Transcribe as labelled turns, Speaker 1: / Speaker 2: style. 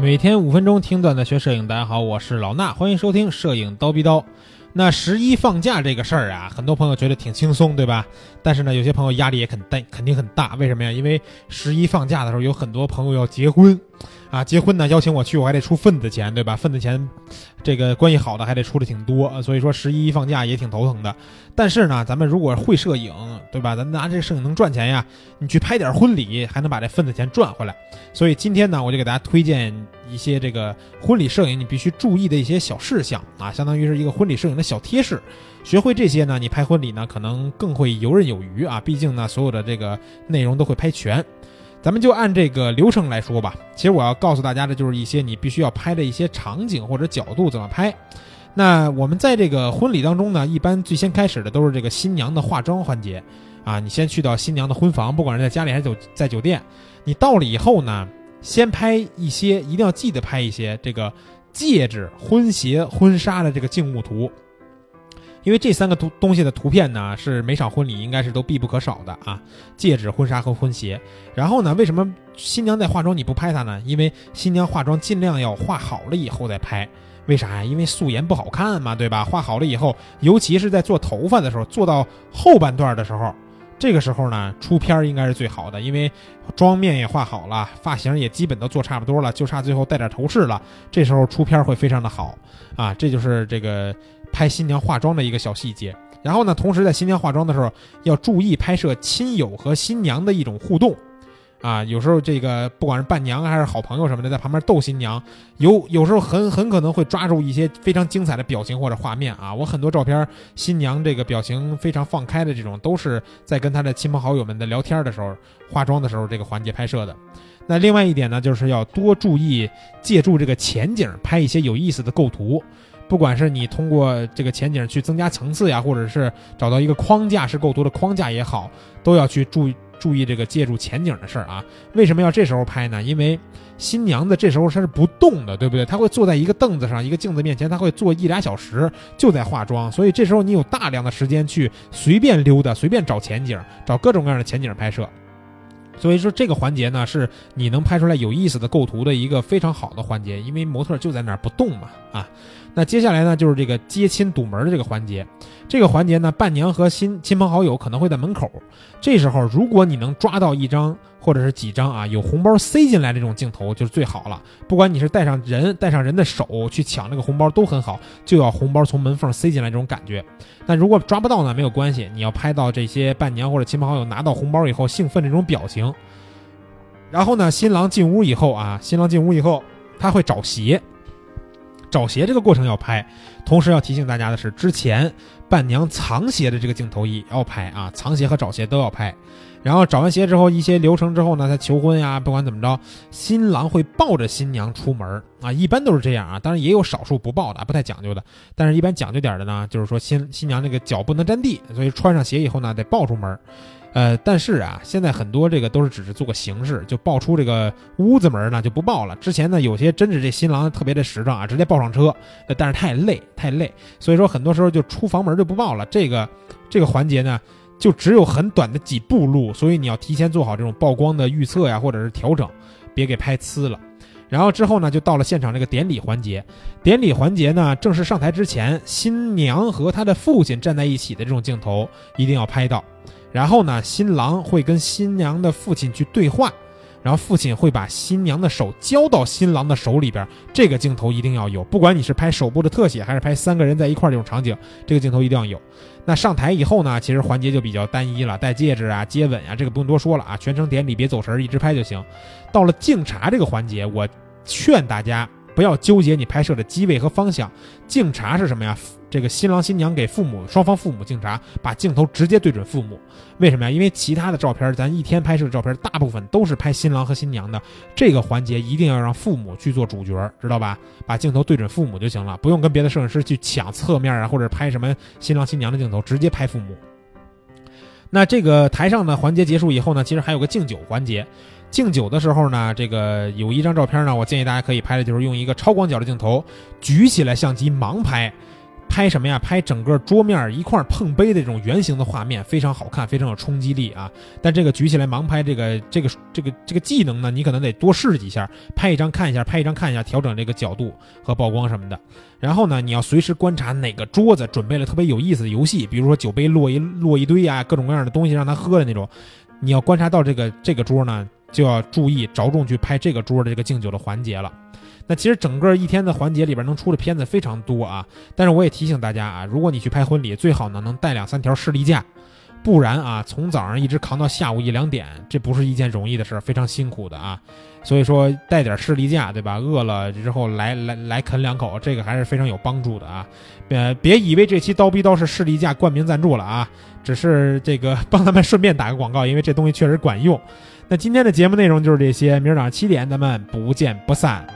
Speaker 1: 每天五分钟听段子学摄影，大家好，我是老衲，欢迎收听摄影刀逼刀。那十一放假这个事儿啊，很多朋友觉得挺轻松，对吧？但是呢，有些朋友压力也很大，肯定很大。为什么呀？因为十一放假的时候，有很多朋友要结婚，啊，结婚呢邀请我去，我还得出份子钱，对吧？份子钱，这个关系好的还得出的挺多，所以说十一放假也挺头疼的。但是呢，咱们如果会摄影，对吧？咱拿这摄影能赚钱呀，你去拍点婚礼，还能把这份子钱赚回来。所以今天呢，我就给大家推荐一些这个婚礼摄影你必须注意的一些小事项啊，相当于是一个婚礼摄影的小贴士。学会这些呢，你拍婚礼呢可能更会游刃有余啊。毕竟呢，所有的这个内容都会拍全。咱们就按这个流程来说吧。其实我要告诉大家的就是一些你必须要拍的一些场景或者角度怎么拍。那我们在这个婚礼当中呢，一般最先开始的都是这个新娘的化妆环节啊。你先去到新娘的婚房，不管是在家里还是酒在酒店，你到了以后呢，先拍一些，一定要记得拍一些这个戒指、婚鞋、婚纱的这个静物图。因为这三个图东西的图片呢，是每场婚礼应该是都必不可少的啊，戒指、婚纱和婚鞋。然后呢，为什么新娘在化妆你不拍她呢？因为新娘化妆尽量要化好了以后再拍，为啥呀？因为素颜不好看嘛，对吧？化好了以后，尤其是在做头发的时候，做到后半段的时候，这个时候呢，出片应该是最好的，因为妆面也画好了，发型也基本都做差不多了，就差最后戴点头饰了，这时候出片会非常的好啊，这就是这个。拍新娘化妆的一个小细节，然后呢，同时在新娘化妆的时候要注意拍摄亲友和新娘的一种互动，啊，有时候这个不管是伴娘还是好朋友什么的，在旁边逗新娘，有有时候很很可能会抓住一些非常精彩的表情或者画面啊。我很多照片，新娘这个表情非常放开的这种，都是在跟她的亲朋好友们的聊天的时候、化妆的时候这个环节拍摄的。那另外一点呢，就是要多注意借助这个前景拍一些有意思的构图。不管是你通过这个前景去增加层次呀，或者是找到一个框架式构图的框架也好，都要去注意注意这个借助前景的事儿啊。为什么要这时候拍呢？因为新娘子这时候她是不动的，对不对？她会坐在一个凳子上，一个镜子面前，她会坐一俩小时，就在化妆。所以这时候你有大量的时间去随便溜达，随便找前景，找各种各样的前景拍摄。所以说这个环节呢，是你能拍出来有意思的构图的一个非常好的环节，因为模特就在那儿不动嘛，啊。那接下来呢，就是这个接亲堵门的这个环节。这个环节呢，伴娘和新亲朋好友可能会在门口。这时候，如果你能抓到一张或者是几张啊，有红包塞进来这种镜头，就是最好了。不管你是带上人，带上人的手去抢那个红包都很好，就要红包从门缝塞进来这种感觉。但如果抓不到呢，没有关系，你要拍到这些伴娘或者亲朋好友拿到红包以后兴奋这种表情。然后呢，新郎进屋以后啊，新郎进屋以后，他会找鞋。找鞋这个过程要拍，同时要提醒大家的是，之前伴娘藏鞋的这个镜头也要拍啊，藏鞋和找鞋都要拍。然后找完鞋之后，一些流程之后呢，他求婚呀，不管怎么着，新郎会抱着新娘出门啊，一般都是这样啊，当然也有少数不抱的，不太讲究的，但是一般讲究点的呢，就是说新新娘那个脚不能沾地，所以穿上鞋以后呢，得抱出门。呃，但是啊，现在很多这个都是只是做个形式，就爆出这个屋子门呢就不报了。之前呢，有些真是这新郎特别的实诚啊，直接抱上车，但是太累太累，所以说很多时候就出房门就不报了。这个这个环节呢，就只有很短的几步路，所以你要提前做好这种曝光的预测呀，或者是调整，别给拍呲了。然后之后呢，就到了现场这个典礼环节。典礼环节呢，正式上台之前，新娘和她的父亲站在一起的这种镜头一定要拍到。然后呢，新郎会跟新娘的父亲去对话，然后父亲会把新娘的手交到新郎的手里边，这个镜头一定要有。不管你是拍手部的特写，还是拍三个人在一块儿这种场景，这个镜头一定要有。那上台以后呢，其实环节就比较单一了，戴戒指啊、接吻啊，这个不用多说了啊，全程典礼别走神，一直拍就行。到了敬茶这个环节，我劝大家。不要纠结你拍摄的机位和方向，敬茶是什么呀？这个新郎新娘给父母双方父母敬茶，把镜头直接对准父母。为什么呀？因为其他的照片，咱一天拍摄的照片，大部分都是拍新郎和新娘的。这个环节一定要让父母去做主角，知道吧？把镜头对准父母就行了，不用跟别的摄影师去抢侧面啊，或者拍什么新郎新娘的镜头，直接拍父母。那这个台上的环节结束以后呢，其实还有个敬酒环节。敬酒的时候呢，这个有一张照片呢，我建议大家可以拍的就是用一个超广角的镜头举起来相机盲拍，拍什么呀？拍整个桌面一块碰杯的这种圆形的画面，非常好看，非常有冲击力啊！但这个举起来盲拍这个这个这个这个技能呢，你可能得多试几下，拍一张看一下，拍一张看一下，调整这个角度和曝光什么的。然后呢，你要随时观察哪个桌子准备了特别有意思的游戏，比如说酒杯落一落一堆啊，各种各样的东西让他喝的那种，你要观察到这个这个桌呢，就要注意着重去拍这个桌的这个敬酒的环节了。那其实整个一天的环节里边能出的片子非常多啊，但是我也提醒大家啊，如果你去拍婚礼，最好呢能带两三条士力架，不然啊，从早上一直扛到下午一两点，这不是一件容易的事儿，非常辛苦的啊。所以说带点士力架，对吧？饿了之后来来来啃两口，这个还是非常有帮助的啊。呃，别以为这期刀逼刀是士力架冠名赞助了啊，只是这个 帮他们顺便打个广告，因为这东西确实管用。那今天的节目内容就是这些，明儿早上七点咱们不见不散。